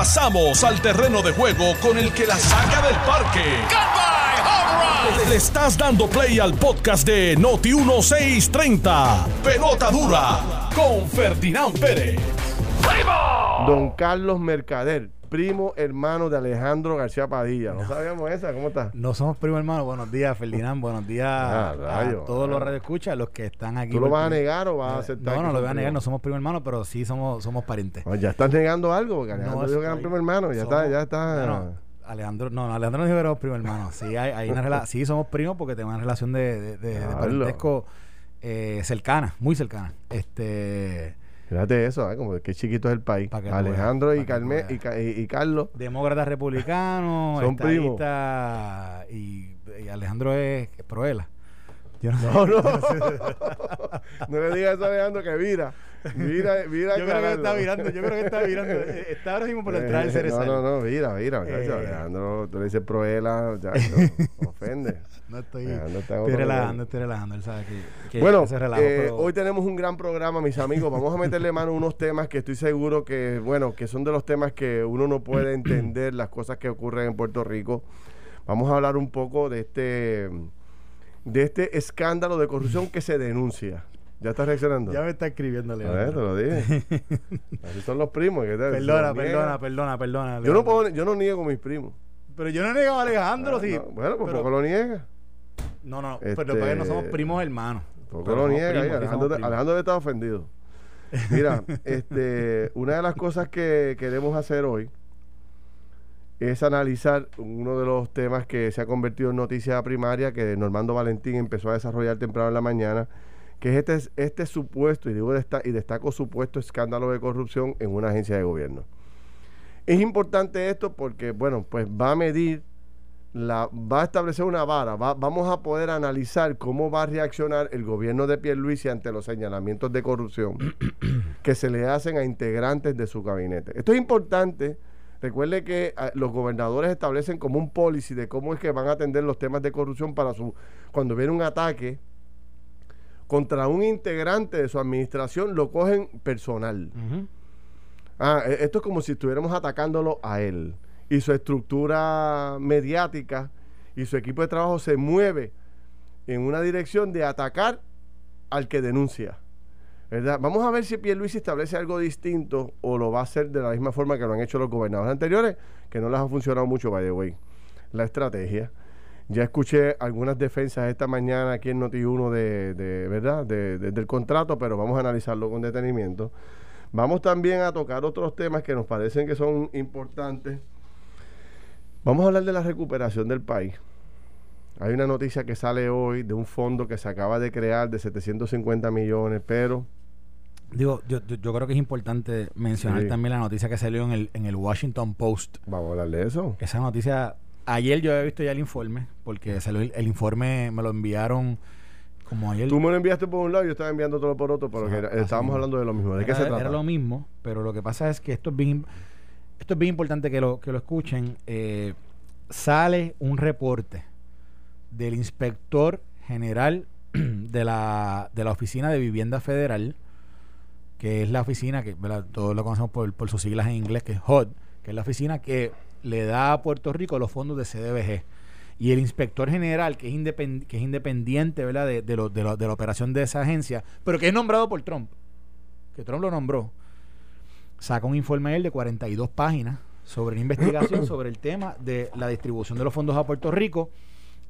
Pasamos al terreno de juego con el que la saca del parque. Le estás dando play al podcast de Noti 1630. Pelota dura con Ferdinand Pérez. Don Carlos Mercader, primo hermano de Alejandro García Padilla. No sabíamos esa, ¿cómo está? No somos primo hermano. Buenos días, Ferdinand. Buenos días Ah, a todos ah. los radioescuchas, los que están aquí. ¿Tú lo vas a negar o vas a aceptar? No, no lo voy a negar. No somos primo hermano, pero sí somos, somos parientes. Oh, ya estás negando algo, porque Alejandro No, dijo que eran primo hermano. Ya está, somos- ya está. Bueno, Alejandro, no, Alejandro no dijo que éramos primo hermano. Sí, hay, hay una rela- sí somos primos porque tenemos una relación de, de, de- de Diablo. parentesco eh, cercana, muy cercana. Este Fíjate eso, ¿eh? como que chiquito es el país. Alejandro veas, y, pa' que tú Carme- veas. y, Ca- y- y Carlos. demócrata republicano, Son primos. y, y Alejandro es Proela. Yo no. No, no. no le digas eso a Alejandro que mira. Mira, mira. Yo creo que está mirando, yo creo que está mirando. Eh, Está ahora mismo por entrar el Eh, Cerezal. No, no, no, mira, mira, muchacho. Eh. Alejandro, tú le dices proela, ya, no, ofende. No estoy, Alejandro estoy relajando, estoy relajando. Él sabe que, que Bueno, relajo, eh, pero- hoy tenemos un gran programa, mis amigos. Vamos a meterle mano a unos temas que estoy seguro que, bueno, que son de los temas que uno no puede entender las cosas que ocurren en Puerto Rico. Vamos a hablar un poco de este, de este escándalo de corrupción que se denuncia. ¿Ya estás reaccionando? ya me está escribiendo, a ver, Leandro. te lo dije. Así son los primos. Perdona, perdona, perdona, perdona. Yo no, Leandro. puedo, yo no niego a mis primos. Pero yo no he negado a Alejandro, Ah, sí. no, bueno, pues pero- ¿por qué lo niega? No, no, Este- pero para que no somos primos hermanos. ¿Por qué Pero lo niega? primos, ahí? sí Alejandro. Alejandro está ofendido. Mira, este, una de las cosas que queremos hacer hoy es analizar uno de los temas que se ha convertido en noticia primaria que Normando Valentín empezó a desarrollar temprano en la mañana, que es este, este supuesto, y digo desta- y destaco supuesto escándalo de corrupción en una agencia de gobierno. Es importante esto porque, bueno, pues va a medir la, va a establecer una vara, va- vamos a poder analizar cómo va a reaccionar el gobierno de Pierluisi ante los señalamientos de corrupción que se le hacen a integrantes de su gabinete. Esto es importante. Recuerde que ah, los gobernadores establecen como un policy de cómo es que van a atender los temas de corrupción para su cuando viene un ataque contra un integrante de su administración lo cogen personal. Ah, e- esto es como si estuviéramos atacándolo a él. Y su estructura mediática y su equipo de trabajo se mueve en una dirección de atacar al que denuncia. ¿verdad? Vamos a ver si Pierluisi establece algo distinto o lo va a hacer de la misma forma que lo han hecho los gobernadores anteriores, que no les ha funcionado mucho, by the way. La estrategia. Ya escuché algunas defensas esta mañana aquí en Noti1 de, de ¿verdad? De- de- del contrato, pero vamos a analizarlo con detenimiento. Vamos también a tocar otros temas que nos parecen que son importantes. Vamos a hablar de la recuperación del país. Hay una noticia que sale hoy de un fondo que se acaba de crear de 750 millones, pero Digo, yo, yo, yo creo que es importante mencionar Sí. también la noticia que salió en el, en el Washington Post. vamos a hablar de eso. Esa noticia, ayer yo había visto ya el informe, porque salió el, el informe, me lo enviaron como ayer. Tú me lo enviaste por un lado y yo estaba enviando todo por otro, pero que era- estábamos hablando de lo mismo. ¿De qué era, se trata? era lo mismo, pero lo que pasa es que esto es bien, esto es bien importante que lo, que lo escuchen. Eh, sale un reporte del inspector general de la, de la Oficina de Vivienda Federal, que es la oficina que ¿verdad? todos lo conocemos por, por sus siglas en inglés, que es HUD, que es la oficina que le da a Puerto Rico los fondos de CDBG. Y el inspector general, que es, independ- que es independiente ¿verdad? De, de lo- de lo- de la operación de esa agencia, pero que es nombrado por Trump, que Trump lo nombró, saca un informe él de 42 páginas sobre una investigación sobre el tema de la distribución de los fondos a Puerto Rico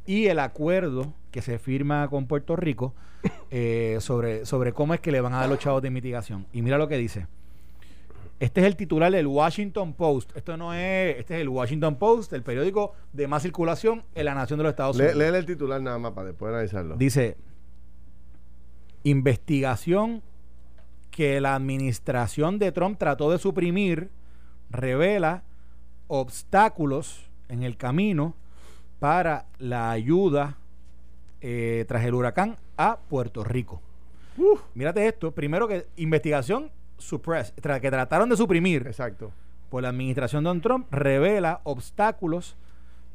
y el acuerdo que se firma con Puerto Rico eh, sobre, sobre cómo es que le van a dar los chavos de mitigación. Y mira lo que dice. Este es el titular del Washington Post. Esto no es, este es el Washington Post, el periódico de más circulación en la nación de los Estados Unidos. léele el titular nada más para después analizarlo. Dice, investigación que la administración de Trump trató de suprimir revela obstáculos en el camino para la ayuda eh, tras el huracán a Puerto Rico. Mírate esto, primero que investigación suppress, tra- que trataron de suprimir Exacto. por la administración de Don Trump revela obstáculos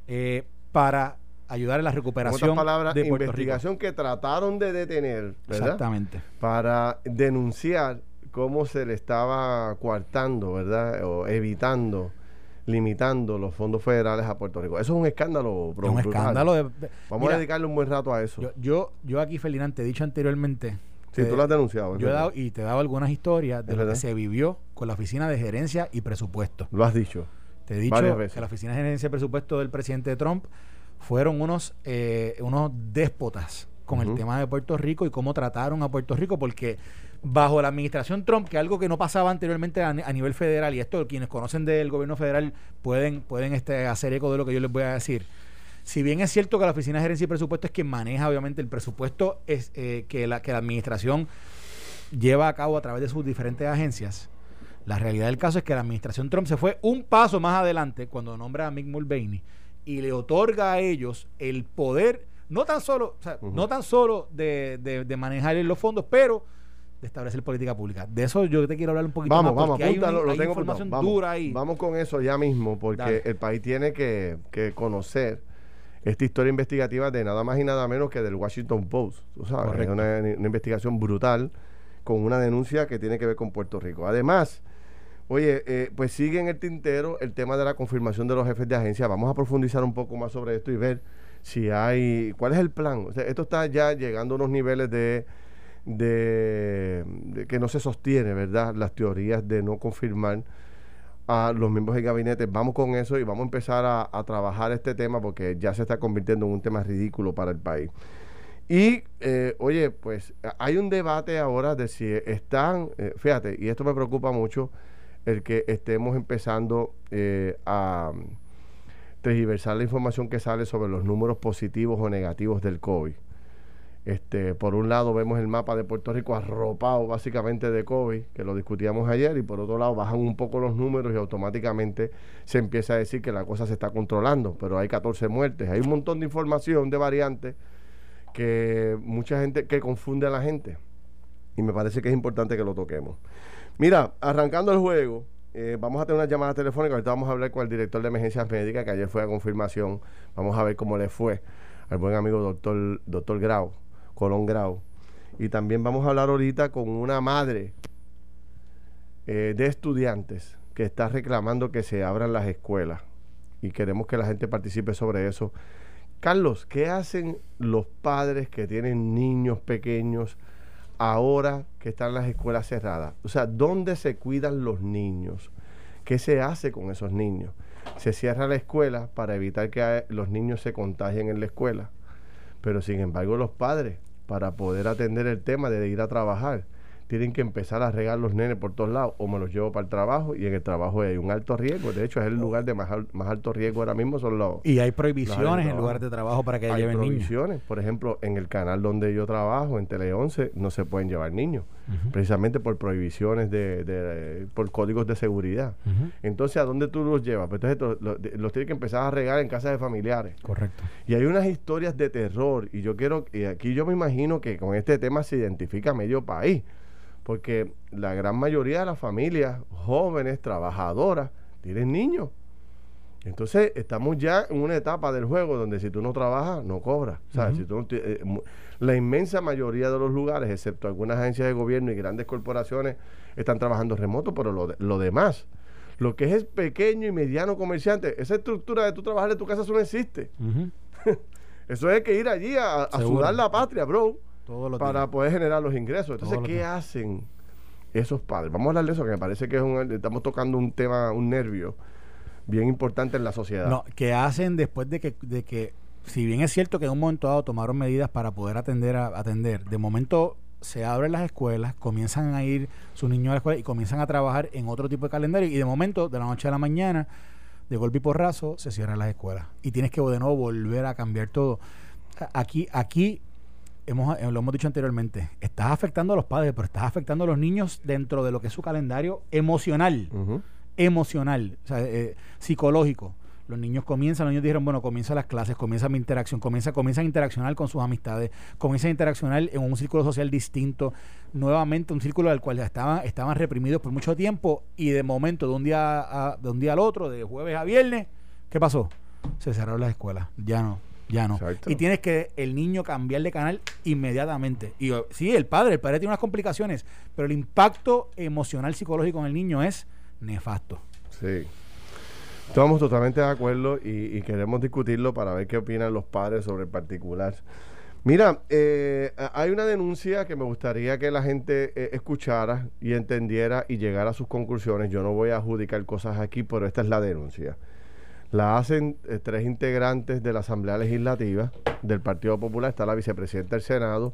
eh, para ayudar en la recuperación palabras, de Puerto investigación que trataron de detener. ¿verdad? Exactamente. Para denunciar cómo se le estaba coartando, ¿verdad? O evitando limitando los fondos federales a Puerto Rico. Eso es un escándalo. Es un escándalo. De, Vamos a dedicarle un buen rato a eso. Yo, yo, aquí, Ferdinand, te he dicho anteriormente. Sí, tú lo has denunciado. Yo he dado, y te he dado algunas historias de lo que se vivió con la Oficina de Gerencia y Presupuesto. Lo has dicho. Te he dicho que la Oficina de Gerencia y Presupuesto del presidente Trump fueron unos, eh, unos déspotas con el tema de Puerto Rico y cómo trataron a Puerto Rico, porque bajo la administración Trump, que algo que no pasaba anteriormente a, nivel federal, y esto quienes conocen del gobierno federal pueden, pueden este, hacer eco de lo que yo les voy a decir. Si bien es cierto que la Oficina de Gerencia y Presupuesto es quien maneja, obviamente, el presupuesto es, eh, que, la, que la administración lleva a cabo a través de sus diferentes agencias, la realidad del caso es que la administración Trump se fue un paso más adelante cuando nombra a Mick Mulvaney y le otorga a ellos el poder no tan solo, no tan solo de, de, manejar los fondos, pero de establecer política pública. De eso yo te quiero hablar un poquito vamos, más. Vamos, hay, lo tengo información dura ahí. Vamos con eso ya mismo, porque el país tiene que, conocer esta historia investigativa de nada más y nada menos que del Washington Post. Tú sabes, es una, investigación brutal con una denuncia que tiene que ver con Puerto Rico. Además, oye, eh, pues sigue en el tintero el tema de la confirmación de los jefes de agencia. Vamos a profundizar un poco más sobre esto y ver si hay, ¿cuál es el plan? esto está ya llegando a unos niveles de, de, que no se sostiene, ¿verdad? Las teorías de no confirmar a los miembros del gabinete. Vamos con eso y vamos a empezar a, trabajar este tema porque ya se está convirtiendo en un tema ridículo para el país. Y, eh, oye, pues hay un debate ahora de si están, eh, fíjate, y esto me preocupa mucho, el que estemos empezando eh, a tergiversar la información que sale sobre los números positivos o negativos del COVID. Este, por un lado vemos el mapa de Puerto Rico arropado básicamente de COVID, que lo discutíamos ayer, y por otro lado bajan un poco los números y automáticamente se empieza a decir que la cosa se está controlando, pero hay 14 muertes, hay un montón de información de variantes que mucha gente que confunde a la gente y me parece que es importante que lo toquemos. Mira, arrancando el juego, eh, vamos a tener una llamada telefónica. Ahorita vamos a hablar con el director de emergencias médicas, que ayer fue a confirmación. Vamos a ver cómo le fue al buen amigo doctor, doctor Grau, Colón Grau. Y también vamos a hablar ahorita con una madre eh, de estudiantes que está reclamando que se abran las escuelas. Y queremos que la gente participe sobre eso. Carlos, ¿qué hacen los padres que tienen niños pequeños? ahora que están las escuelas cerradas? O sea, ¿dónde se cuidan los niños? ¿Qué se hace con esos niños? Se cierra la escuela para evitar que los niños se contagien en la escuela. Pero sin embargo los padres, para poder atender el tema de ir a trabajar, tienen que empezar a regar los nenes por todos lados o me los llevo para el trabajo y en el trabajo hay un alto riesgo. De hecho, es el lugar de más, más alto riesgo ahora mismo son los... Y hay prohibiciones en lugar de trabajo para que lleven niños. Hay prohibiciones. Por ejemplo, en el canal donde yo trabajo, en Tele 11, no se pueden llevar niños. Precisamente por prohibiciones de, por códigos de seguridad. Entonces, ¿a dónde tú los llevas? Pues entonces los, los, tienes que empezar a regar en casas de familiares. Correcto. Y hay unas historias de terror y yo quiero, y aquí yo me imagino que con este tema se identifica medio país porque la gran mayoría de las familias jóvenes, trabajadoras, tienen niños. Entonces estamos ya en una etapa del juego donde si tú no trabajas, no cobras. Eh, la inmensa mayoría de los lugares, excepto algunas agencias de gobierno y grandes corporaciones, están trabajando remoto, pero lo, lo demás, lo que es el pequeño y mediano comerciante, esa estructura de tu trabajar en tu casa, eso no existe. eso es que ir allí a, a sudar la patria, bro para poder generar los ingresos. Entonces, ¿qué hacen esos padres? Vamos a hablar de eso, que me parece que es un, estamos tocando un tema, un nervio bien importante en la sociedad. No, ¿qué hacen después de que, de que, si bien es cierto que en un momento dado tomaron medidas para poder atender, a, atender, de momento se abren las escuelas, comienzan a ir sus niños a la escuela y comienzan a trabajar en otro tipo de calendario y de momento, de la noche a la mañana, de golpe y porrazo, se cierran las escuelas. Y tienes que de nuevo volver a cambiar todo. Aquí, aquí hemos, eh, lo hemos dicho anteriormente, estás afectando a los padres, pero estás afectando a los niños dentro de lo que es su calendario emocional, emocional, o sea, eh, psicológico. Los niños comienzan, los niños dijeron, bueno, comienzan las clases, comienza mi interacción, comienza, comienzan a interaccionar con sus amistades, comienzan a interaccionar en un círculo social distinto, nuevamente un círculo al cual estaban, estaban reprimidos por mucho tiempo y de momento, de un día a, de un día al otro, de jueves a viernes, ¿qué pasó? Se cerraron las escuelas, ya no ya no. Y tienes que el niño cambiar de canal inmediatamente. Y sí, el padre, el padre tiene unas complicaciones, pero el impacto emocional psicológico en el niño es nefasto. Sí. Estamos totalmente de acuerdo y, queremos discutirlo para ver qué opinan los padres sobre el particular. Mira, eh, hay una denuncia que me gustaría que la gente eh, escuchara y entendiera y llegara a sus conclusiones. Yo no voy a adjudicar cosas aquí, pero esta es la denuncia. La hacen eh, tres integrantes de la Asamblea Legislativa del Partido Popular. Está la vicepresidenta del Senado,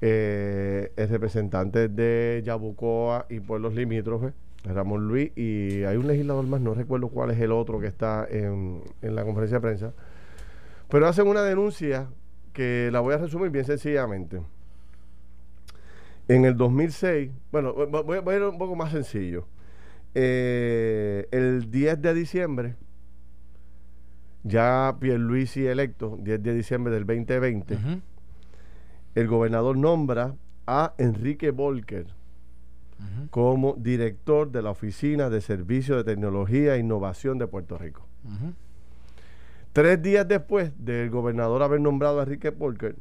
el representante de Yabucoa y Pueblos Limítrofes, Ramón Luis, y hay un legislador más, no recuerdo cuál es el otro que está en, la conferencia de prensa, pero hacen una denuncia que la voy a resumir bien sencillamente. En el 2006, bueno, voy, a ir un poco más sencillo. Eh, el 10 de diciembre, ya Pierluisi electo, 10 de diciembre del 2020, el gobernador nombra a Enrique Volker como director de la Oficina de Servicios de Tecnología e Innovación de Puerto Rico. Tres días después del gobernador haber nombrado a Enrique Volker,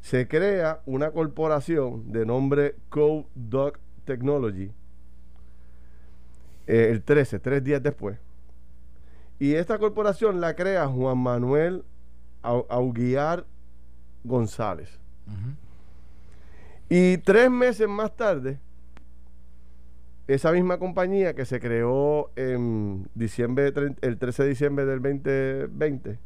se crea una corporación de nombre CodeDoc Technology, eh, el 13, tres días después. Y esta corporación la crea Juan Manuel Auguiar González. Y tres meses más tarde, esa misma compañía que se creó en diciembre, el 13 de diciembre del 2020,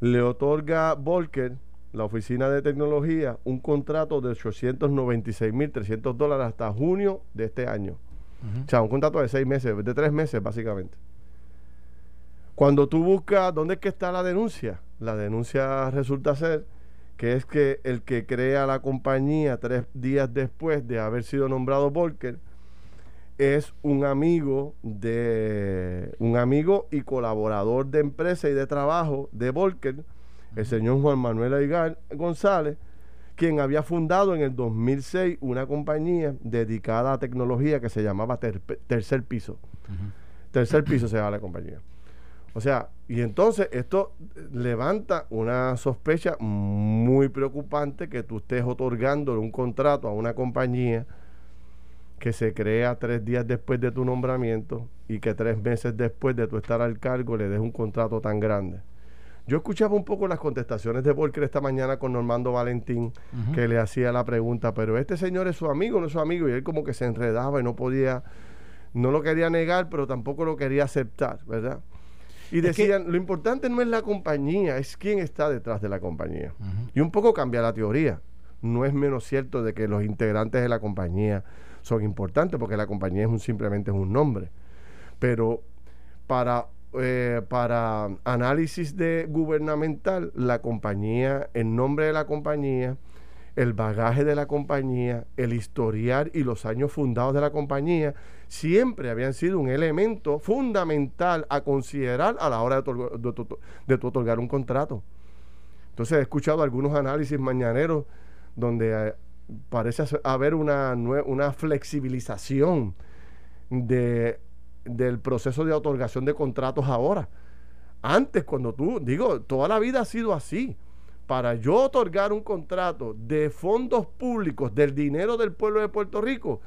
le otorga a Volker, la oficina de tecnología, un contrato de 896.300 dólares hasta junio de este año. O sea, un contrato de seis meses, de tres meses básicamente. Cuando tú buscas dónde es que está la denuncia, la denuncia resulta ser que es que el que crea la compañía tres días después de haber sido nombrado Volker, es un amigo de un amigo y colaborador de empresa y de trabajo de Volker, el señor Juan Manuel Aigar González, quien había fundado en el 2006 una compañía dedicada a tecnología que se llamaba Tercer Piso. Tercer Piso se llama la compañía. O sea, y entonces esto levanta una sospecha muy preocupante que tú estés otorgando un contrato a una compañía que se crea tres días después de tu nombramiento y que tres meses después de tu estar al cargo le des un contrato tan grande. Yo escuchaba un poco las contestaciones de Volker esta mañana con Normando Valentín, que le hacía la pregunta, pero este señor es su amigo, no es su amigo, y él como que se enredaba y no podía, no lo quería negar, pero tampoco lo quería aceptar, ¿verdad? Y decían, lo importante no es la compañía, es quién está detrás de la compañía. Y un poco cambia la teoría. No es menos cierto de que los integrantes de la compañía son importantes porque la compañía es un, simplemente es un nombre. Pero para, eh, para análisis de gubernamental, la compañía, el nombre de la compañía, el bagaje de la compañía, el historial y los años fundados de la compañía, siempre habían sido un elemento fundamental a considerar a la hora de, otorgar un contrato. Entonces he escuchado algunos análisis mañaneros donde eh, parece haber una, flexibilización de, del proceso de otorgación de contratos ahora. Antes, cuando tú, digo, toda la vida ha sido así. Para yo otorgar un contrato de fondos públicos, del dinero del pueblo de Puerto Rico,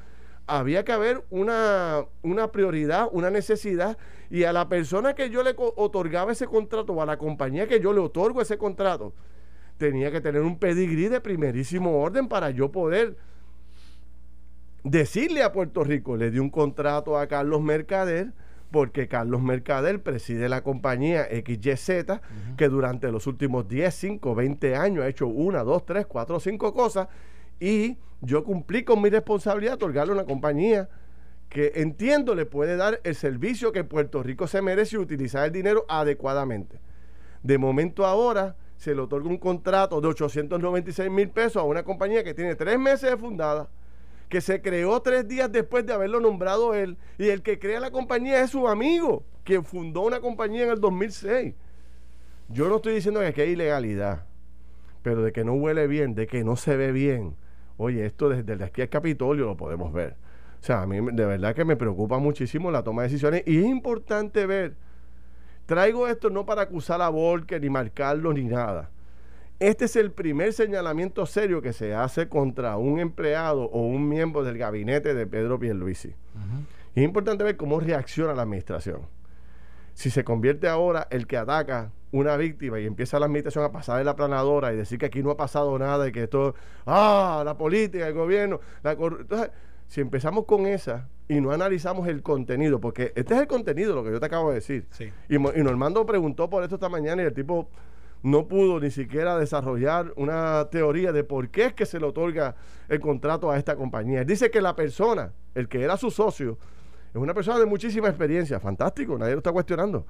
había que haber una, una prioridad, una necesidad, y a la persona que yo le otorgaba ese contrato, o a la compañía que yo le otorgo ese contrato, tenía que tener un pedigrí de primerísimo orden para yo poder decirle a Puerto Rico, le di un contrato a Carlos Mercader, porque Carlos Mercader preside la compañía XYZ, que durante los últimos 10, 5, 20 años ha hecho una, dos, tres, cuatro, cinco cosas, y yo cumplí con mi responsabilidad de otorgarle una compañía que entiendo le puede dar el servicio que Puerto Rico se merece y utilizar el dinero adecuadamente. De momento ahora, se le otorga un contrato de 896 mil pesos a una compañía que tiene tres meses de fundada, que se creó tres días después de haberlo nombrado él, y el que crea la compañía es su amigo, quien fundó una compañía en el 2006. Yo no estoy diciendo que aquí hay ilegalidad, pero de que no huele bien, de que no se ve bien. Oye, esto desde aquí al Capitolio lo podemos ver. O sea, a mí de verdad que me preocupa muchísimo la toma de decisiones y es importante ver Traigo esto no para acusar a Volker ni marcarlo ni nada. Este es el primer señalamiento serio que se hace contra un empleado o un miembro del gabinete de Pedro Pierluisi. Es importante ver cómo reacciona la administración. si se convierte ahora el que ataca una víctima y empieza la administración a pasar de la planadora y decir que aquí no ha pasado nada y que esto, ah, la política, el gobierno, la Entonces, si empezamos con esa y no analizamos el contenido, porque este es el contenido, lo que yo te acabo de decir. Y, y Normando preguntó por esto esta mañana y el tipo no pudo ni siquiera desarrollar una teoría de por qué es que se le otorga el contrato a esta compañía. Él dice que la persona, el que era su socio, es una persona de muchísima experiencia, fantástico, nadie lo está cuestionando.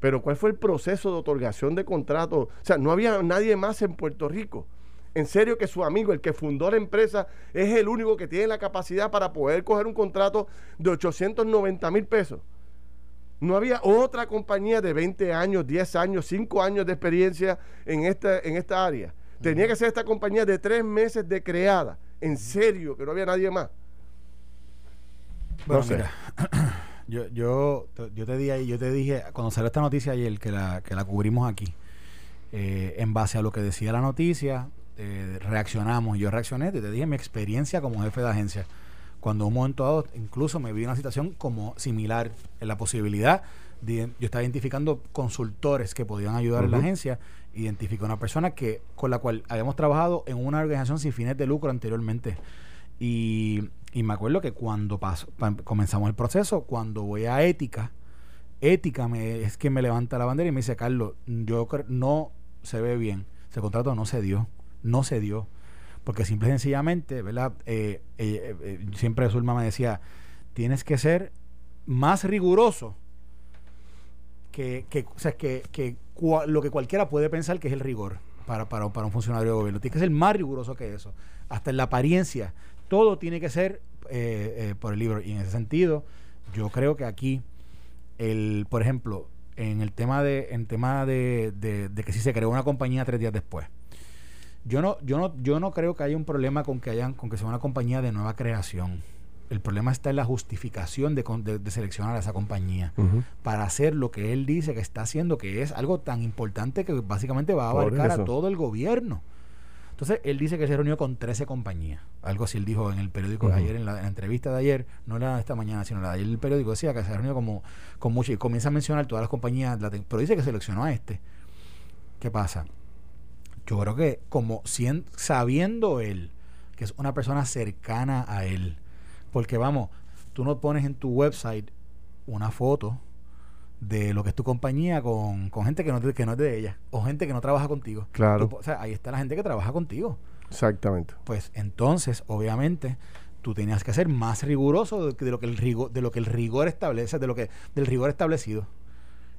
Pero ¿cuál fue el proceso de otorgación de contrato? O sea, no había nadie más en Puerto Rico. En serio que su amigo, el que fundó la empresa, es el único que tiene la capacidad para poder coger un contrato de 890 mil pesos. No había otra compañía de 20 años, 10 años, 5 años de experiencia en esta, en esta área. Tenía que ser esta compañía de 3 meses de creada. En serio, que no había nadie más. Bueno, mira, yo, yo, yo, te dije, yo te dije, cuando salió esta noticia ayer, que la, que la cubrimos aquí, eh, en base a lo que decía la noticia, eh, reaccionamos. Yo reaccioné, te dije mi experiencia como jefe de agencia. Cuando un momento dado, incluso me vi una situación como similar, en la posibilidad de, yo estaba identificando consultores que podían ayudar en la agencia, identificé una persona que con la cual habíamos trabajado en una organización sin fines de lucro anteriormente. Y, y me acuerdo que cuando paso, comenzamos el proceso, cuando voy a ética, ética me, es que me levanta la bandera y me dice, Carlos, yo no se ve bien, ese contrato no se dio no se dio. Porque simple y sencillamente, ¿verdad? Eh, eh, eh, siempre Zulma me decía, tienes que ser más riguroso que, lo que cualquiera puede pensar que es el rigor para, un funcionario de gobierno. Tienes que ser más riguroso que eso. Hasta en la apariencia. Todo tiene que ser por el libro. Y en ese sentido, yo creo que aquí, el, por ejemplo, en el tema de, en tema de, de que si se creó una compañía tres días después yo no, yo no, yo no creo que haya un problema con que hayan, con que sea una compañía de nueva creación. El problema está en la justificación de, de, seleccionar a esa compañía para hacer lo que él dice que está haciendo, que es algo tan importante que básicamente va a abarcar a todo el gobierno. Entonces, él dice que se reunió con 13 compañías. Algo así él dijo en el periódico de ayer, en la, entrevista de ayer, no la de esta mañana, sino la de ayer, el periódico decía que se reunió como, con mucho y comienza a mencionar todas las compañías, pero dice que seleccionó a este. ¿Qué pasa? Yo creo que como sabiendo él que es una persona cercana a él, porque vamos, tú no pones en tu website una foto de lo que es tu compañía con, gente que no, que no es de ella o gente que no trabaja contigo. Claro. o sea, ahí está la gente que trabaja contigo. Exactamente. Pues entonces, obviamente, tú tenías que ser más riguroso de, lo que el rigor, de lo que el rigor establece, de lo que del rigor establecido.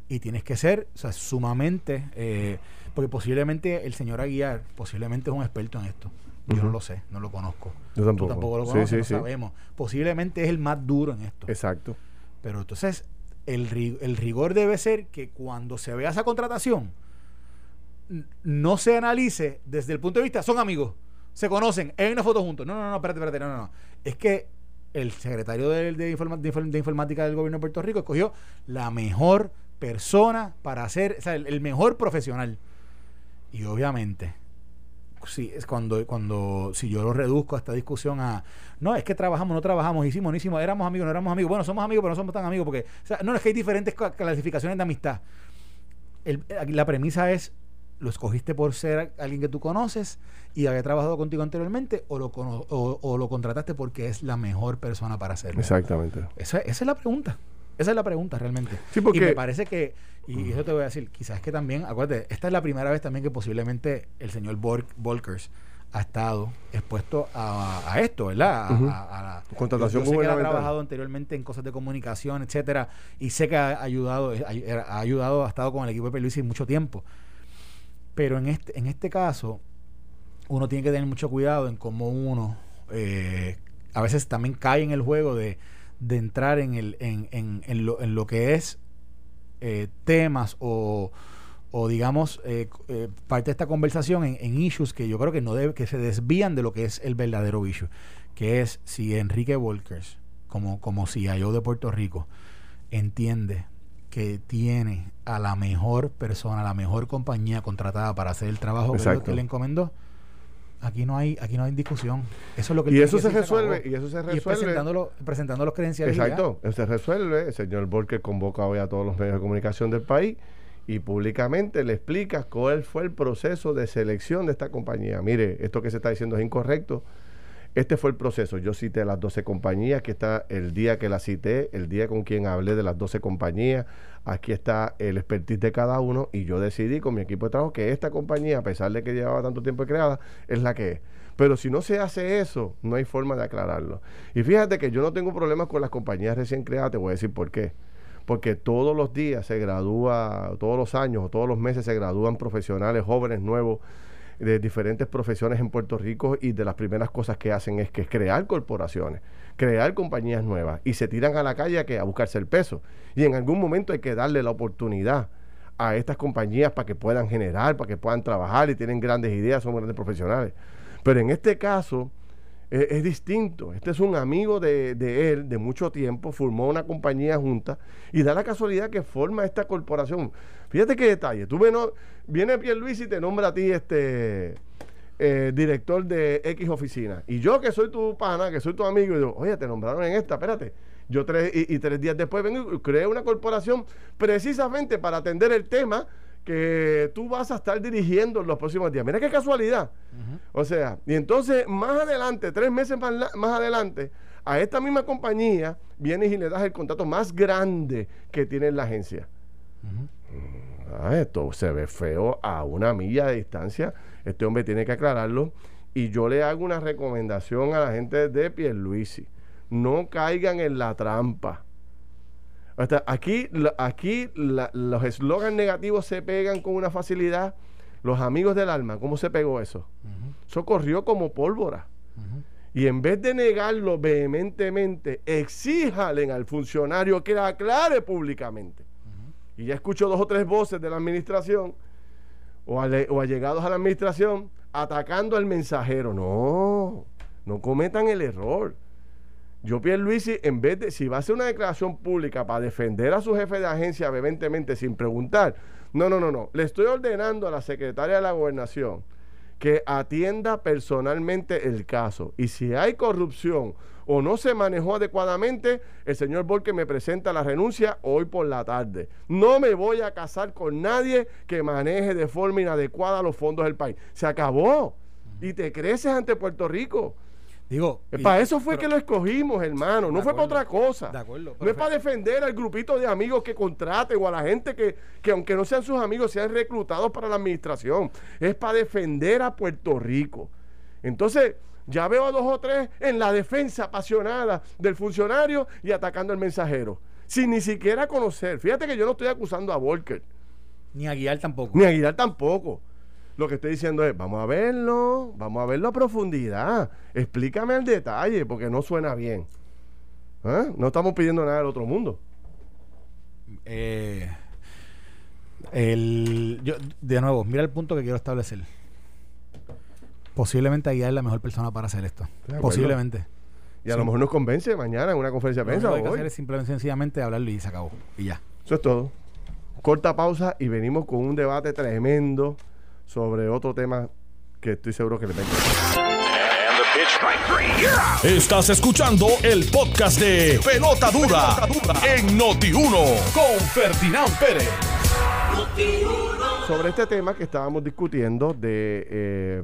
Y tienes que ser, o sea, sumamente eh, porque posiblemente el señor Aguiar, posiblemente es un experto en esto. Yo no lo sé, no lo conozco. Yo tampoco. Tú tampoco lo conoces, no sabemos. Posiblemente es el más duro en esto. Exacto. Pero entonces, el, el rigor debe ser que cuando se vea esa contratación, no se analice desde el punto de vista, son amigos, se conocen, hay una foto juntos. No, no, no, espérate, espérate, no, no, no. Es que el secretario de, de, informática del gobierno de Puerto Rico escogió la mejor persona para hacer, o sea, el mejor profesional. Y obviamente, si es cuando, cuando, si yo lo reduzco a esta discusión a, no, es que trabajamos, no trabajamos, hicimos, no hicimos, éramos amigos, no éramos amigos, bueno, somos amigos, pero no somos tan amigos, porque, o sea, no, es que hay diferentes clasificaciones de amistad. la premisa es, lo escogiste por ser alguien que tú conoces y había trabajado contigo anteriormente o lo, o, lo contrataste porque es la mejor persona para hacerlo. Exactamente. esa es la pregunta. Esa es la pregunta realmente. Sí, porque... Y me parece que, y eso te voy a decir, quizás que también, acuérdate, esta es la primera vez también que posiblemente el señor Volkers ha estado expuesto a, esto, ¿verdad? A, la contratación yo, sé que ha trabajado anteriormente en cosas de comunicación, etcétera, y sé que ha ayudado, ha, ayudado, ha estado con el equipo de Peluisi mucho tiempo. Pero en este, en este caso, uno tiene que tener mucho cuidado en cómo uno eh, a veces también cae en el juego de de entrar en, el, en, en, en, lo, en lo, que es eh, temas o, o digamos eh, eh, parte de esta conversación en, issues que yo creo que no debe, que se desvían de lo que es el verdadero issue, que es si Enrique Volkers, como, como CIO de Puerto Rico, entiende que tiene a la mejor persona, la mejor compañía contratada para hacer el trabajo que, le encomendó, Aquí no hay, aquí no hay discusión. Eso es lo que y eso se resuelve, y eso se resuelve. presentando, presentando los credenciales. Exacto, se resuelve. El señor Volker convoca hoy a todos los medios de comunicación del país y públicamente le explica cuál fue el proceso de selección de esta compañía. Mire, esto que se está diciendo es incorrecto. Este fue el proceso. Yo cité las 12 compañías, aquí está el día que las cité, el día con quien hablé de las 12 compañías, aquí está el expertise de cada uno y yo decidí con mi equipo de trabajo que esta compañía, a pesar de que llevaba tanto tiempo creada, es la que es. Pero si no se hace eso, no hay forma de aclararlo. Y fíjate que yo no tengo problemas con las compañías recién creadas, te voy a decir por qué. Porque todos los días se gradúa, todos los años o todos los meses se gradúan profesionales jóvenes nuevos de diferentes profesiones en Puerto Rico y de las primeras cosas que hacen es que crear corporaciones, crear compañías nuevas y se tiran a la calle a, que, a buscarse el peso. Y en algún momento hay que darle la oportunidad a estas compañías para que puedan generar, para que puedan trabajar y tienen grandes ideas, son grandes profesionales. Pero en este caso es, distinto. Este es un amigo de, de, él de mucho tiempo, formó una compañía junta y da la casualidad que forma esta corporación. Fíjate qué detalle. Tú ven, viene Luis y te nombra a ti este eh, director de X oficina. Y yo que soy tu pana, que soy tu amigo, y digo, oye, te nombraron en esta, espérate. Yo tres y, tres días después vengo y creo una corporación precisamente para atender el tema que tú vas a estar dirigiendo en los próximos días. Mira qué casualidad. O sea, y entonces más adelante, tres meses más, más adelante, a esta misma compañía vienes y le das el contrato más grande que tiene la agencia. Ah, esto se ve feo a una milla de distancia. Este hombre tiene que aclararlo. Y yo le hago una recomendación a la gente de Pierluisi. No caigan en la trampa. Aquí aquí los eslogans negativos se pegan con una facilidad. Los amigos del alma, ¿cómo se pegó eso? Eso corrió como pólvora. Y en vez de negarlo vehementemente, exíjalen al funcionario que la aclare públicamente y ya escucho dos o tres voces de la administración o, allegados a la administración atacando al mensajero. No, no cometan el error. Yo, Pierre Luisi, en vez de, si va a hacer una declaración pública para defender a su jefe de agencia vehementemente sin preguntar, no, no, no, no. Le estoy ordenando a la secretaria de la gobernación que atienda personalmente el caso. Y si hay corrupción o no se manejó adecuadamente, el señor Volque me presenta la renuncia hoy por la tarde. No me voy a casar con nadie que maneje de forma inadecuada los fondos del país. Se acabó. Y te creces ante Puerto Rico. Digo, para eso fue que lo escogimos, hermano. No fue para otra cosa. no es para defender al grupito de amigos que contraten o a la gente que, que, aunque no sean sus amigos, sean reclutados para la administración. Es para defender a Puerto Rico. Entonces, ya veo a dos o tres en la defensa apasionada del funcionario y atacando al mensajero. Sin ni siquiera conocer. Fíjate que yo no estoy acusando a Volker. Ni a Guiar tampoco. Ni a Guiar tampoco. Lo que estoy diciendo es, vamos a verlo, vamos a verlo a profundidad. Explícame el detalle, porque no suena bien. ¿Ah? No estamos pidiendo nada del otro mundo. Eh, el, yo, de nuevo, mira el punto que quiero establecer. Posiblemente Aguilar es la mejor persona para hacer esto. Posiblemente. Y a lo mejor nos convence mañana en una conferencia de prensa. Lo que hay que hacer es simplemente sencillamente hablarlo y se acabó. Y ya. Eso es todo. Corta pausa y venimos con un debate tremendo sobre otro tema que estoy seguro que le venga. Estás escuchando el podcast de Pelota Dura, en Noti1 con Ferdinand Pérez. Sobre este tema que estábamos discutiendo de eh,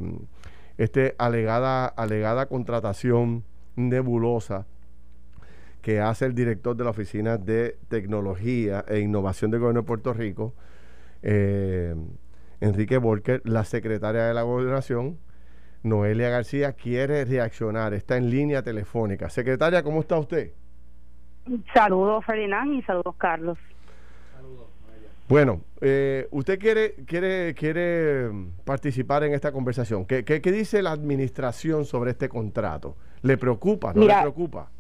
este alegada, alegada contratación nebulosa que hace el director de la Oficina de Tecnología e Innovación del Gobierno de Puerto Rico, eh, Enrique Volker, la secretaria de la Gobernación, Noelia García, quiere reaccionar. Está en línea telefónica. Secretaria, ¿cómo está usted? Saludos, Ferdinand, y saludos, Carlos. Bueno, eh, usted quiere, quiere, quiere participar en esta conversación. ¿Qué, ¿Qué, dice la administración sobre este contrato? ¿Le preocupa? ¿No le preocupa?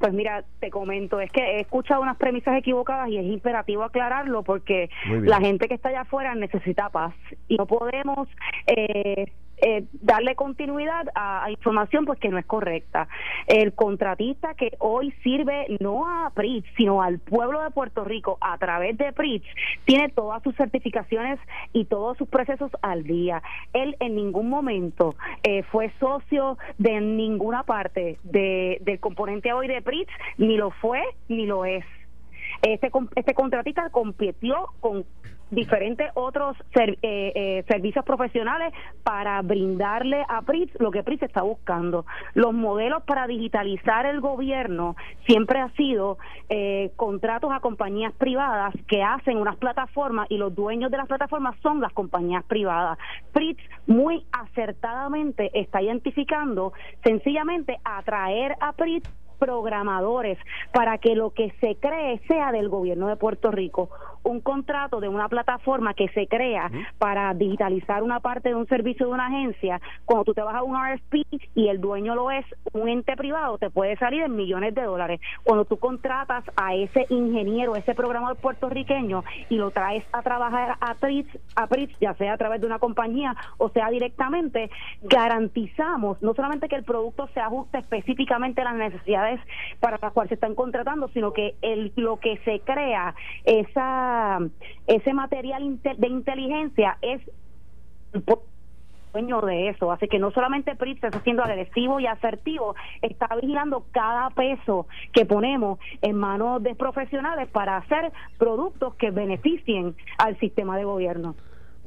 Pues mira, te comento, es que he escuchado unas premisas equivocadas y es imperativo aclararlo porque la gente que está allá afuera necesita paz y no podemos eh, eh, darle continuidad a, información pues que no es correcta. El contratista que hoy sirve no a PRITS, sino al pueblo de Puerto Rico a través de PRITS, tiene todas sus certificaciones y todos sus procesos al día. Él en ningún momento eh, fue socio de ninguna parte de, del componente hoy de PRITS, ni lo fue ni lo es. Este, este contratista compitió con diferentes otros eh, eh, servicios profesionales para brindarle a PRITS lo que PRITS está buscando. Los modelos para digitalizar el gobierno siempre ha sido eh, contratos a compañías privadas que hacen unas plataformas y los dueños de las plataformas son las compañías privadas. PRITS muy acertadamente está identificando sencillamente atraer a PRITS programadores para que lo que se cree sea del gobierno de Puerto Rico. Un contrato de una plataforma que se crea para digitalizar una parte de un servicio de una agencia, cuando tú te vas a un RFP y el dueño lo es un ente privado, te puede salir en millones de dólares. Cuando tú contratas a ese ingeniero, ese programador puertorriqueño y lo traes a trabajar a PRITS, a PRITS, ya sea a través de una compañía o sea directamente, garantizamos no solamente que el producto se ajuste específicamente a las necesidades para las cuales se están contratando, sino que el, lo que se crea, esa ese material de inteligencia es dueño de eso. Así que no solamente PRIT está siendo agresivo y asertivo, está vigilando cada peso que ponemos en manos de profesionales para hacer productos que beneficien al sistema de gobierno.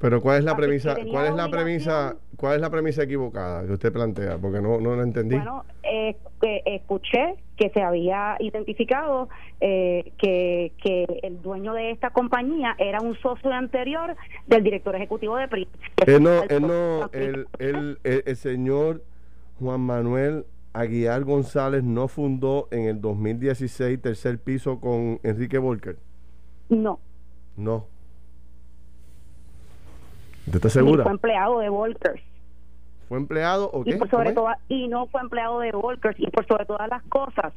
Pero ¿cuál es la premisa, cuál es la premisa, cuál es la premisa equivocada que usted plantea? Porque no no lo entendí. Bueno, eh, escuché que se había identificado eh, que, que el dueño de esta compañía era un socio anterior del director ejecutivo de PRI. Él no, él no, el, el, el señor Juan Manuel Aguiar González no fundó en el 2016 tercer piso con Enrique Volker. No. No. ¿Usted está segura? fue empleado de Volkers. ¿Fue empleado o qué? Y, sobre todo, y no fue empleado de Volkers. Y por sobre todas las cosas,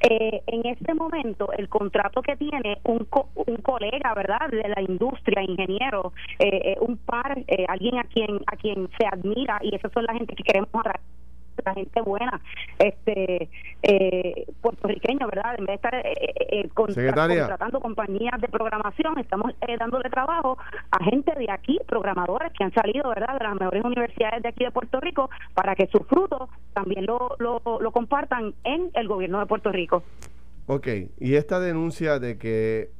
eh, en este momento el contrato que tiene un, un colega, ¿verdad? De la industria, ingeniero, eh, eh un par, eh, alguien a quien, a quien se admira y esas son la gente que queremos atraer la gente buena, este eh, puertorriqueño, ¿verdad? En vez de estar eh, eh, eh contratando compañías de programación, estamos dándole trabajo a gente de aquí, programadores que han salido, ¿verdad?, de las mejores universidades de aquí de Puerto Rico, para que sus frutos también lo, lo, lo compartan en el gobierno de Puerto Rico. Ok, y esta denuncia de que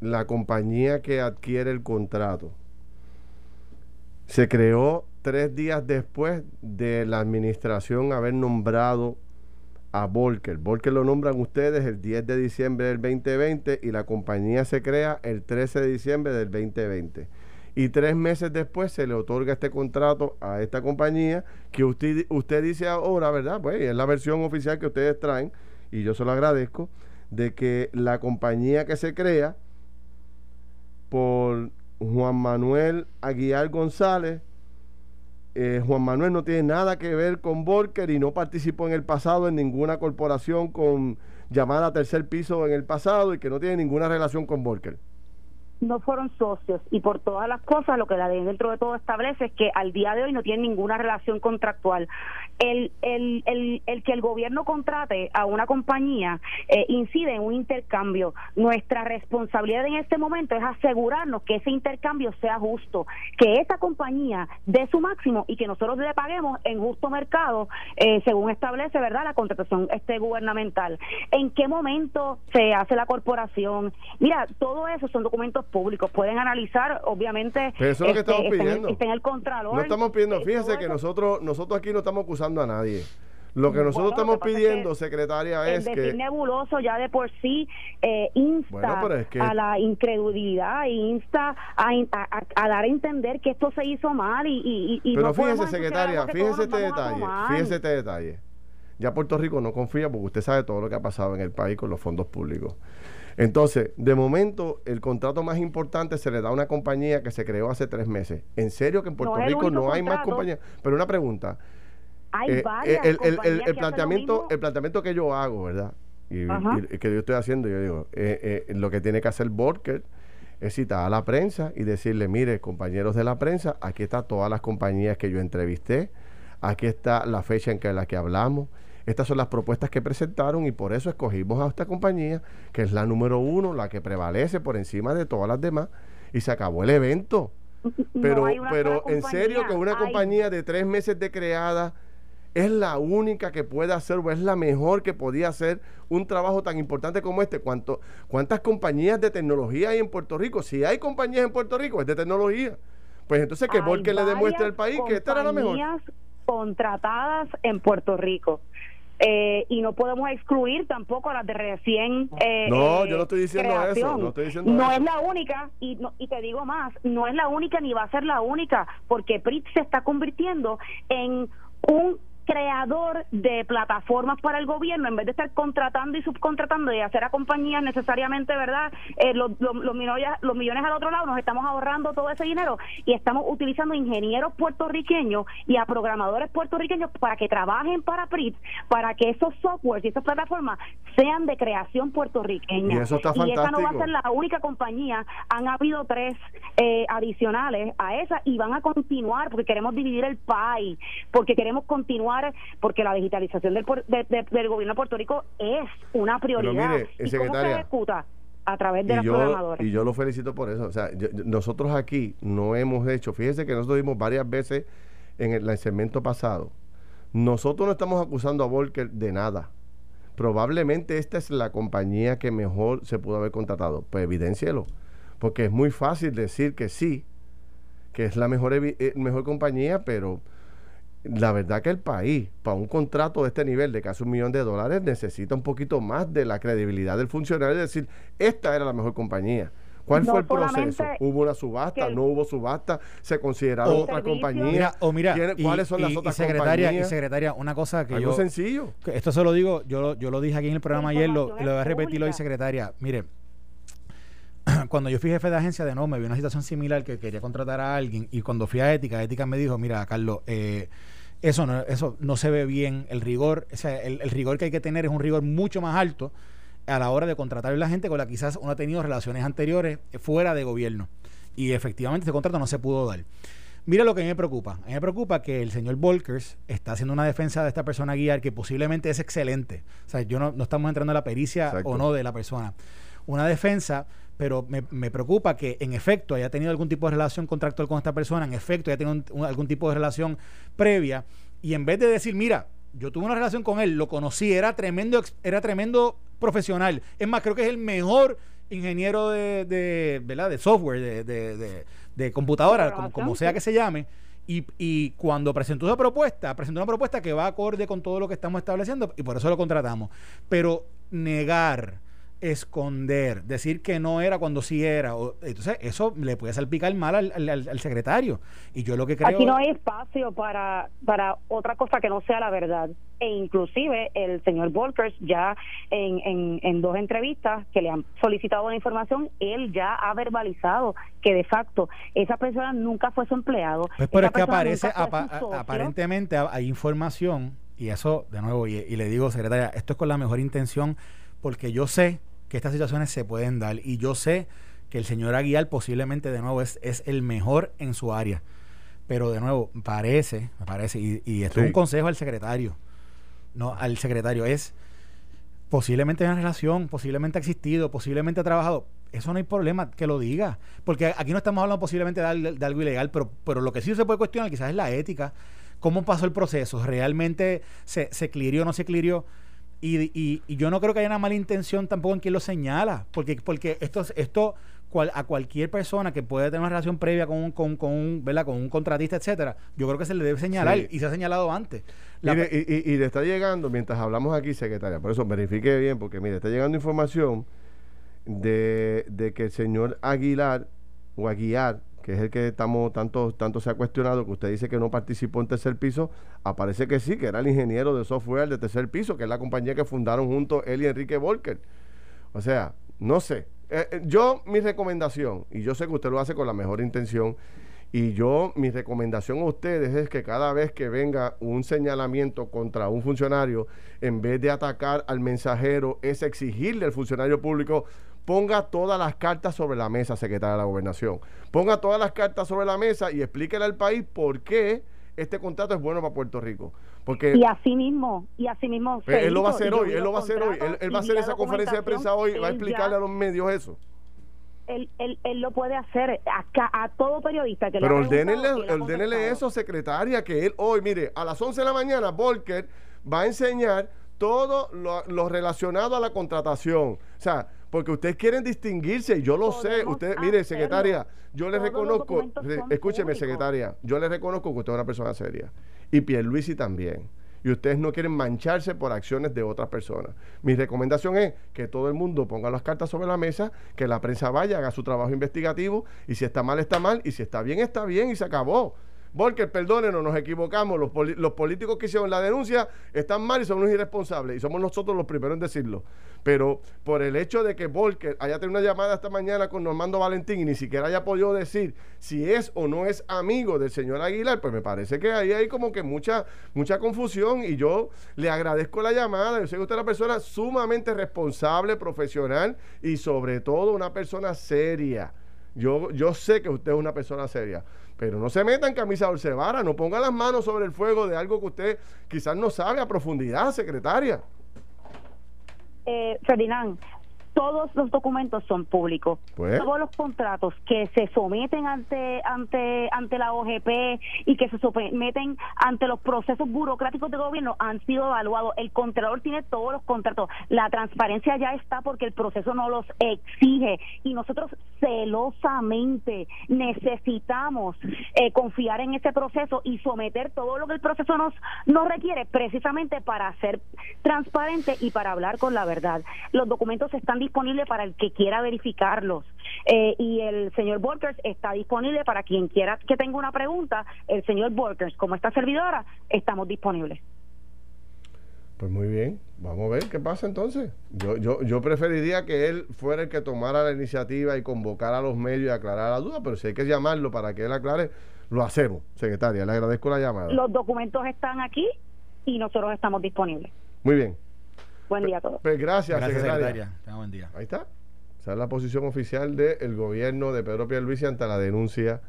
la compañía que adquiere el contrato se creó tres días después de la administración haber nombrado a Volker. Volker lo nombran ustedes el 10 de diciembre del 2020 y la compañía se crea el 13 de diciembre del 2020. Y tres meses después se le otorga este contrato a esta compañía que usted, usted dice ahora, ¿verdad? Pues es la versión oficial que ustedes traen y yo se lo agradezco, de que la compañía que se crea por Juan Manuel Aguiar González eh, Juan Manuel no tiene nada que ver con Volker y no participó en el pasado en ninguna corporación con llamada tercer piso en el pasado y que no tiene ninguna relación con Volker no fueron socios y por todas las cosas lo que la ley dentro de todo establece es que al día de hoy no tienen ninguna relación contractual. El, el, el, el que el gobierno contrate a una compañía eh, incide en un intercambio. Nuestra responsabilidad en este momento es asegurarnos que ese intercambio sea justo, que esa compañía dé su máximo y que nosotros le paguemos en justo mercado eh, según establece verdad la contratación este gubernamental. ¿En qué momento se hace la corporación? Mira, todo eso son documentos públicos. Pueden analizar, obviamente. eso es lo que este, estamos pidiendo. Está en, el Contralor. No estamos pidiendo, eh, fíjese que nosotros, nosotros aquí no estamos acusando a nadie. Lo que nosotros estamos pidiendo, secretaria, es el que... nebuloso ya de por sí eh, insta a la incredulidad, insta a, a, dar a entender que esto se hizo mal y... y, pero fíjese, secretaria, fíjese este detalle, fíjese este detalle. Ya Puerto Rico no confía porque usted sabe todo lo que ha pasado en el país con los fondos públicos. Entonces, de momento, el contrato más importante se le da a una compañía que se creó hace tres meses. ¿En serio que en Puerto Rico no hay más compañías? Pero una pregunta. Hay eh, varias el, el, el, planteamiento, el planteamiento que yo hago, ¿verdad? Y, que yo estoy haciendo, yo digo, eh, eh, lo que tiene que hacer Borker es citar a la prensa y decirle, mire, compañeros de la prensa, aquí están todas las compañías que yo entrevisté, aquí está la fecha en que la que hablamos, estas son las propuestas que presentaron y por eso escogimos a esta compañía, que es la número uno, la que prevalece por encima de todas las demás, y se acabó el evento. Pero, pero en serio que una compañía de tres meses de creada es la única que puede hacer o es la mejor que podía hacer un trabajo tan importante como este. ¿Cuánto, ¿Cuántas compañías de tecnología hay en Puerto Rico? Si hay compañías en Puerto Rico, es de tecnología. Pues entonces que Volker le demuestre al país que esta era la mejor. contratadas en Puerto Rico. Eh, y no podemos excluir tampoco a las de recién eh, no yo no estoy diciendo eso no, estoy diciendo no es la única y, y te digo más no es la única ni va a ser la única porque PRIT se está convirtiendo en un creador de plataformas para el gobierno, en vez de estar contratando y subcontratando y hacer a compañías necesariamente, ¿verdad? Eh, los, los, millones, los millones al otro lado, nos estamos ahorrando todo ese dinero y estamos utilizando ingenieros puertorriqueños y a programadores puertorriqueños para que trabajen para PRIT, para que esos softwares y esas plataformas sean de creación puertorriqueña. Y eso está y esa no va a ser la única compañía, han habido tres eh, adicionales a esa y van a continuar porque queremos dividir el país, porque queremos continuar porque la digitalización del, del gobierno de Puerto Rico es una prioridad. ¿Y cómo se ejecuta? a través de y los yo, Y yo lo felicito por eso. O sea, nosotros aquí no hemos hecho, fíjese que nosotros vimos varias veces en el, segmento pasado, nosotros no estamos acusando a Volker de nada. Probablemente esta es la compañía que mejor se pudo haber contratado. Pues evidencielo. Porque es muy fácil decir que sí, que es la mejor, eh, mejor compañía, pero la verdad que el país, para un contrato de este nivel de casi un millón de dólares, necesita un poquito más de la credibilidad del funcionario y decir, esta era la mejor compañía. ¿Cuál fue el proceso? ¿Hubo una subasta? ¿No hubo subasta? ¿Se consideraron otra compañía? o mira, ¿Cuáles son las otras secretaria, compañías? Y secretaria, una cosa que Algo sencillo. esto se lo digo, yo, yo lo dije aquí en el programa ayer, lo, lo voy a repetir hoy, secretaria. Mire, cuando yo fui jefe de agencia, de no, me vi una situación similar que quería contratar a alguien y cuando fui a Ética, Ética me dijo, mira, Carlos, eh, eso, no, eso no se ve bien, el rigor, o sea, el, rigor que hay que tener es un rigor mucho más alto a la hora de contratar a la gente con la que quizás uno ha tenido relaciones anteriores fuera de gobierno. Y efectivamente ese contrato no se pudo dar. Mira lo que a mí me preocupa. A mí me preocupa que el señor Volkers está haciendo una defensa de esta persona guiar que posiblemente es excelente. O sea, yo no, no estamos entrando en la pericia o no de la persona. Una defensa pero me, me, preocupa que en efecto haya tenido algún tipo de relación contractual con esta persona, en efecto haya tenido algún tipo de relación previa, y en vez de decir, mira, yo tuve una relación con él, lo conocí, era tremendo, era tremendo profesional. Es más, creo que es el mejor ingeniero de, de, ¿verdad? de software, de, de, de computadora, como, como, sea que se llame. Y, y, cuando presentó esa propuesta, presentó una propuesta que va acorde con todo lo que estamos estableciendo y por eso lo contratamos. Pero negar esconder, decir que no era cuando sí era. entonces, eso le puede salpicar mal al, al, secretario. Y yo lo que creo... Aquí no hay espacio para, para otra cosa que no sea la verdad. E inclusive el señor Volkers ya en, en, en dos entrevistas que le han solicitado la información, él ya ha verbalizado que de facto esa persona nunca fue su empleado. Pues pero es que aparece, aparentemente hay información, y eso, de nuevo, y, y le digo, secretaria, esto es con la mejor intención, porque yo sé que estas situaciones se pueden dar. Y yo sé que el señor Aguilar posiblemente de nuevo es, es el mejor en su área. Pero de nuevo, parece, me parece, y, esto es un consejo al secretario, no al secretario, es posiblemente hay una relación, posiblemente ha existido, posiblemente ha trabajado. Eso no hay problema que lo diga. Porque aquí no estamos hablando posiblemente de, algo ilegal, pero, pero lo que sí se puede cuestionar quizás es la ética. ¿Cómo pasó el proceso? ¿Realmente se, se clirió o no se clirió? Y, y, yo no creo que haya una mala intención tampoco en quien lo señala, porque, porque esto, esto a cualquier persona que pueda tener una relación previa con un, con, con un, ¿verdad? con un contratista, etcétera, yo creo que se le debe señalar y se ha señalado antes. y, le está llegando, mientras hablamos aquí, secretaria, por eso verifique bien, porque mire, está llegando información de, de que el señor Aguilar o Aguiar que es el que estamos tanto, tanto se ha cuestionado, que usted dice que no participó en tercer piso, aparece que sí, que era el ingeniero de software de tercer piso, que es la compañía que fundaron juntos él y Enrique Volker. O sea, no sé. Eh, eh, yo, mi recomendación, y yo sé que usted lo hace con la mejor intención, Y yo, mi recomendación a ustedes es que cada vez que venga un señalamiento contra un funcionario, en vez de atacar al mensajero, es exigirle al funcionario público ponga todas las cartas sobre la mesa, secretaria de la gobernación. Ponga todas las cartas sobre la mesa y explíquele al país por qué este contrato es bueno para Puerto Rico. Porque y así mismo, y así mismo. Pues, él lo va a hacer hoy, él lo va a hacer hoy, él, va a hacer esa conferencia de prensa hoy, va a explicarle a los medios eso él, él, él, lo puede hacer a, a todo periodista que Pero ordénele, eso, secretaria, que él hoy, mire, a las 11 de la mañana, Volker va a enseñar todo lo, relacionado a la contratación. O sea, porque ustedes quieren distinguirse yo lo sé. Usted, mire, secretaria, yo le reconozco, escúcheme, secretaria, yo le reconozco que usted es una persona seria. Y Pierluisi también y ustedes no quieren mancharse por acciones de otras personas. Mi recomendación es que todo el mundo ponga las cartas sobre la mesa, que la prensa vaya, haga su trabajo investigativo y si está mal, está mal y si está bien, está bien y se acabó. Volker, perdónenos, nos equivocamos. Los, políticos que hicieron la denuncia están mal y son unos irresponsables. Y somos nosotros los primeros en decirlo. Pero por el hecho de que Volker haya tenido una llamada esta mañana con Normando Valentín y ni siquiera haya podido decir si es o no es amigo del señor Aguilar, pues me parece que ahí hay como que mucha, mucha confusión. Y yo le agradezco la llamada. Yo sé que usted es una persona sumamente responsable, profesional y sobre todo una persona seria. Yo, yo sé que usted es una persona seria. Pero no se meta en camisa vara, no ponga las manos sobre el fuego de algo que usted quizás no sabe a profundidad, secretaria. Eh, Ferdinand, todos los documentos son públicos. Pues. Todos los contratos que se someten ante ante ante la OGP y que se someten ante los procesos burocráticos de gobierno han sido evaluados. El contralor tiene todos los contratos. La transparencia ya está porque el proceso no los exige y nosotros celosamente necesitamos eh, confiar en ese proceso y someter todo lo que el proceso nos nos requiere precisamente para ser transparente y para hablar con la verdad. Los documentos están disponible para el que quiera verificarlos. Eh, y el señor Borkers está disponible para quien quiera que tenga una pregunta. El señor Borkers, como esta servidora, estamos disponibles. Pues muy bien, vamos a ver qué pasa entonces. Yo, yo, yo preferiría que él fuera el que tomara la iniciativa y convocara a los medios y aclarara la duda, pero si hay que llamarlo para que él aclare, lo hacemos, secretaria. Le agradezco la llamada. Los documentos están aquí y nosotros estamos disponibles. Muy bien. Buen día a todos. Pues gracias, secretaria. buen día. Ahí está. Esa es la posición oficial del gobierno de Pedro Pierluisi ante la denuncia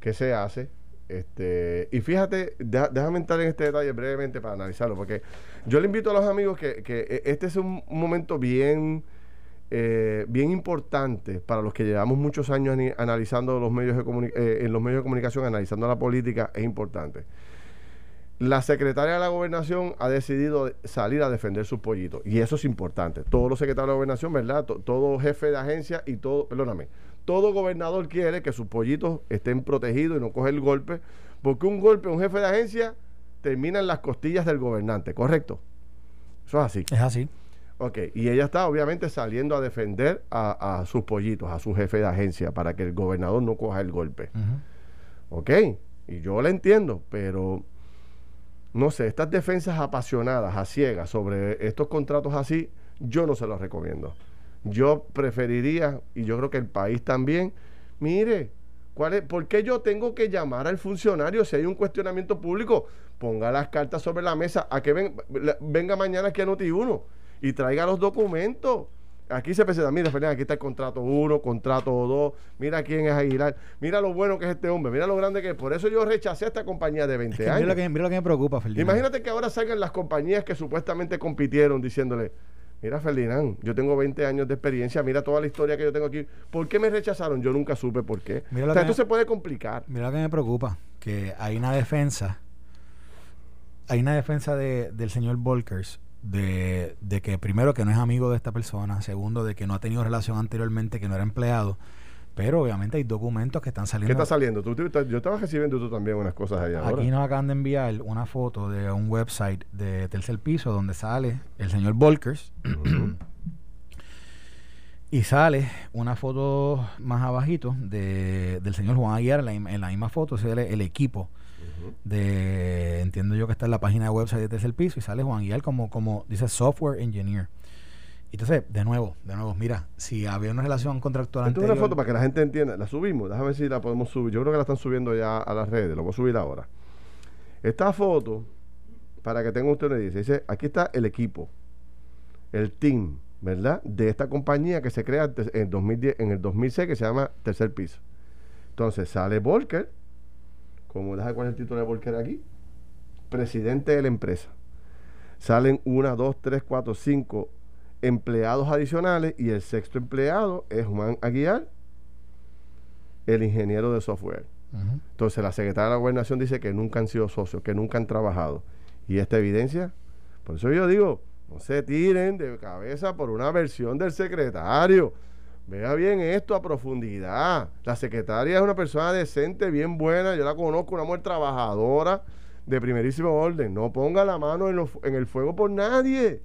que se hace. Este, y fíjate, déjame entrar en este detalle brevemente para analizarlo, porque yo le invito a los amigos que, que este es un, momento bien, eh, bien importante para los que llevamos muchos años analizando los medios de eh, en los medios de comunicación, analizando la política, es importante. La secretaria de la gobernación ha decidido salir a defender sus pollitos. Y eso es importante. Todos los secretarios de la gobernación, ¿verdad? todo jefe de agencia y todo, perdóname, todo gobernador quiere que sus pollitos estén protegidos y no coger el golpe. Porque un golpe, un jefe de agencia, termina en las costillas del gobernante, ¿correcto? Eso es así. Es así. Ok, y ella está obviamente saliendo a defender a, sus pollitos, a su jefe de agencia, para que el gobernador no coja el golpe. Ok, y yo la entiendo, pero no sé, estas defensas apasionadas, a ciegas, sobre estos contratos así, yo no se los recomiendo. Yo preferiría, y yo creo que el país también, mire, ¿cuál es, ¿por qué yo tengo que llamar al funcionario si hay un cuestionamiento público? Ponga las cartas sobre la mesa, a que venga mañana aquí a Noti1 y traiga los documentos. Aquí se presenta, mira, Fernanda, aquí está el contrato 1, contrato 2, mira quién es Aguilar, mira lo bueno que es este hombre, mira lo grande que es. Por eso yo rechacé esta compañía de 20 años. Mira lo, que, mira lo, que, me preocupa, Ferdinand. Imagínate que ahora salgan las compañías que supuestamente compitieron diciéndole, mira, Ferdinand, yo tengo 20 años de experiencia, mira toda la historia que yo tengo aquí. ¿Por qué me rechazaron? Yo nunca supe por qué. o sea, esto se puede complicar. Mira lo que me preocupa, que hay una defensa, hay una defensa de, del señor Volkers de, de, que primero que no es amigo de esta persona, segundo de que no ha tenido relación anteriormente, que no era empleado. Pero obviamente hay documentos que están saliendo. ¿Qué está saliendo? ¿Tú, yo estaba recibiendo tú también unas cosas allá. Aquí nos acaban de enviar una foto de un website de tercer piso donde sale el señor Volkers. y sale una foto más abajito de, del señor Juan Aguiar en la, misma foto, se el equipo de entiendo yo que está en la página de website de tercer piso y sale Juan Guial como, como dice software engineer. Entonces, de nuevo, de nuevo, mira, si había una relación contractual es una foto para que la gente entienda. La subimos, déjame ver si la podemos subir. Yo creo que la están subiendo ya a las redes, lo voy a subir ahora. Esta foto, para que tengan ustedes dice, dice, aquí está el equipo, el team, ¿verdad? De esta compañía que se crea en, 2010, en el 2006 que se llama Tercer Piso. Entonces sale Volker, como deja cuál es el título de Volker aquí, presidente de la empresa. Salen una, dos, tres, cuatro, cinco empleados adicionales y el sexto empleado es Juan Aguiar, el ingeniero de software. Entonces la secretaria de la gobernación dice que nunca han sido socios, que nunca han trabajado. Y esta evidencia, por eso yo digo, no se tiren de cabeza por una versión del secretario. Vea bien esto a profundidad. La secretaria es una persona decente, bien buena. Yo la conozco, una mujer trabajadora de primerísimo orden. No ponga la mano en, el fuego por nadie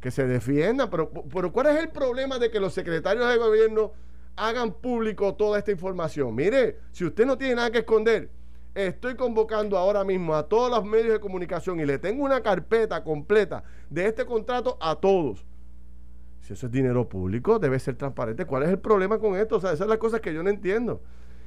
que se defienda. Pero, pero ¿cuál es el problema de que los secretarios de gobierno hagan público toda esta información? Mire, si usted no tiene nada que esconder, estoy convocando ahora mismo a todos los medios de comunicación y le tengo una carpeta completa de este contrato a todos. Si eso es dinero público, debe ser transparente. ¿Cuál es el problema con esto? O sea, esas son las cosas que yo no entiendo.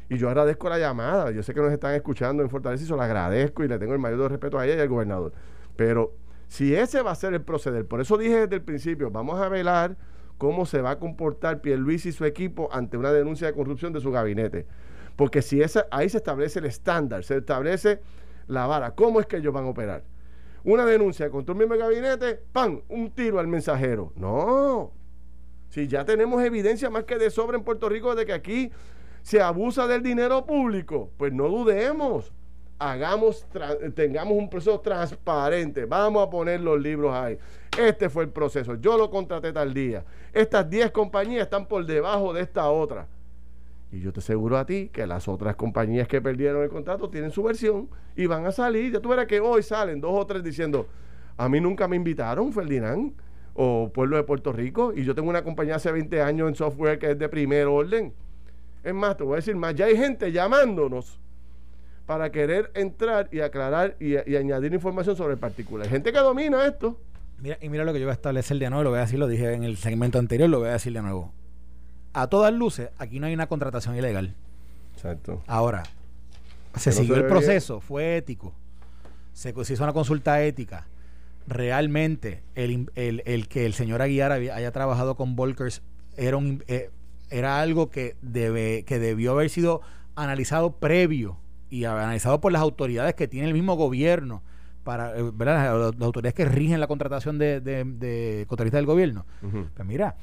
Y yo agradezco la llamada. Yo sé que nos están escuchando en Fortaleza y se lo agradezco y le tengo el mayor respeto a ella y al gobernador. Pero si ese va a ser el proceder, por eso dije desde el principio, vamos a velar cómo se va a comportar Pierluisi y su equipo ante una denuncia de corrupción de su gabinete. Porque si esa, ahí se establece el estándar, se establece la vara, cómo es que ellos van a operar. Una denuncia contra un miembro de gabinete, ¡pam! Un tiro al mensajero. No. Si ya tenemos evidencia más que de sobra en Puerto Rico de que aquí se abusa del dinero público, pues no dudemos hagamos, tengamos un proceso transparente. Vamos a poner los libros ahí. Este fue el proceso. Yo lo contraté tal día. Estas 10 compañías están por debajo de esta otra. Y yo te aseguro a ti que las otras compañías que perdieron el contrato tienen su versión y van a salir. Ya tú verás que hoy salen dos o tres diciendo, a mí nunca me invitaron, Ferdinand, o Pueblo de Puerto Rico, y yo tengo una compañía hace 20 años en software que es de primer orden. Es más, te voy a decir más, ya hay gente llamándonos para querer entrar y aclarar y, añadir información sobre el particular. Hay gente que domina esto. Mira, y mira lo que yo voy a establecer de nuevo, lo voy a decir, lo dije en el segmento anterior, lo voy a decir de nuevo. A todas luces, aquí no hay una contratación ilegal. Exacto. Ahora, se siguió el proceso, fue ético, se, hizo una consulta ética. Realmente, el, que el señor Aguiar haya trabajado con Volkers era, un, eh, era algo que, debe, que debió haber sido analizado previo y analizado por las autoridades que tiene el mismo gobierno, para eh, ¿verdad? Las, autoridades que rigen la contratación de, de, contratistas del gobierno. Pues mira,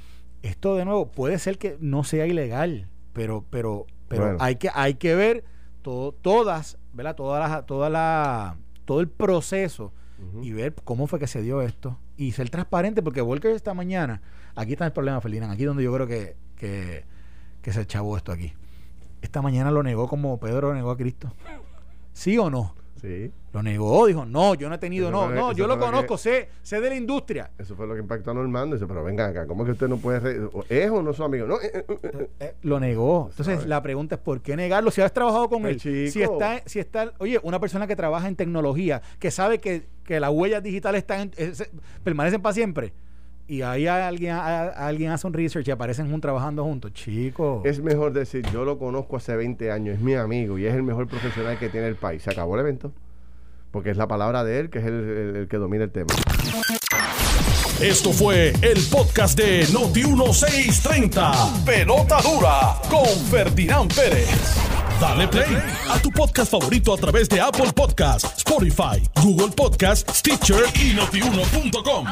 esto de nuevo puede ser que no sea ilegal, pero, pero, pero hay que, hay que ver todo, todas, ¿verdad? Toda la, toda la, todo el proceso y ver cómo fue que se dio esto y ser transparente, porque Volker esta mañana, aquí está el problema, Ferdinand, aquí donde yo creo que, que, que se echabó esto aquí esta mañana lo negó como Pedro lo negó a Cristo. ¿Sí o no? Sí. Lo negó, dijo, no, yo no he tenido, no, no, yo lo conozco, sé, sé de la industria. Eso fue lo que impactó a Normando. Dice, pero venga acá, ¿cómo es que usted no puede, ¿es o no su amigo? No, eh, eh, eh, lo negó. Entonces, la pregunta es, ¿por qué negarlo? Si has trabajado con él, si está, si está, oye, una persona que trabaja en tecnología, que sabe que, que las huellas digitales están, permanecen para siempre y ahí alguien, alguien hace un research y aparecen juntos trabajando juntos. Chicos. Es mejor decir, yo lo conozco hace 20 años, es mi amigo y es el mejor profesional que tiene el país. Se acabó el evento. Porque es la palabra de él que es el, que domina el tema. Esto fue el podcast de Noti1630. Pelota dura con Ferdinand Pérez. Dale play a tu podcast favorito a través de Apple Podcasts, Spotify, Google Podcasts, Stitcher y notiuno.com.